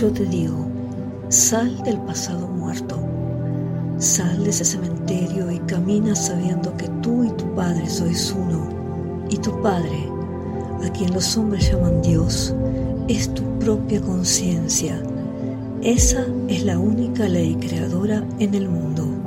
yo te digo, sal del pasado muerto, sal de ese cementerio y camina sabiendo que tú y tu Padre sois uno, y tu Padre, a quien los hombres llaman Dios, es tu propia conciencia. Esa es la única ley creadora en el mundo.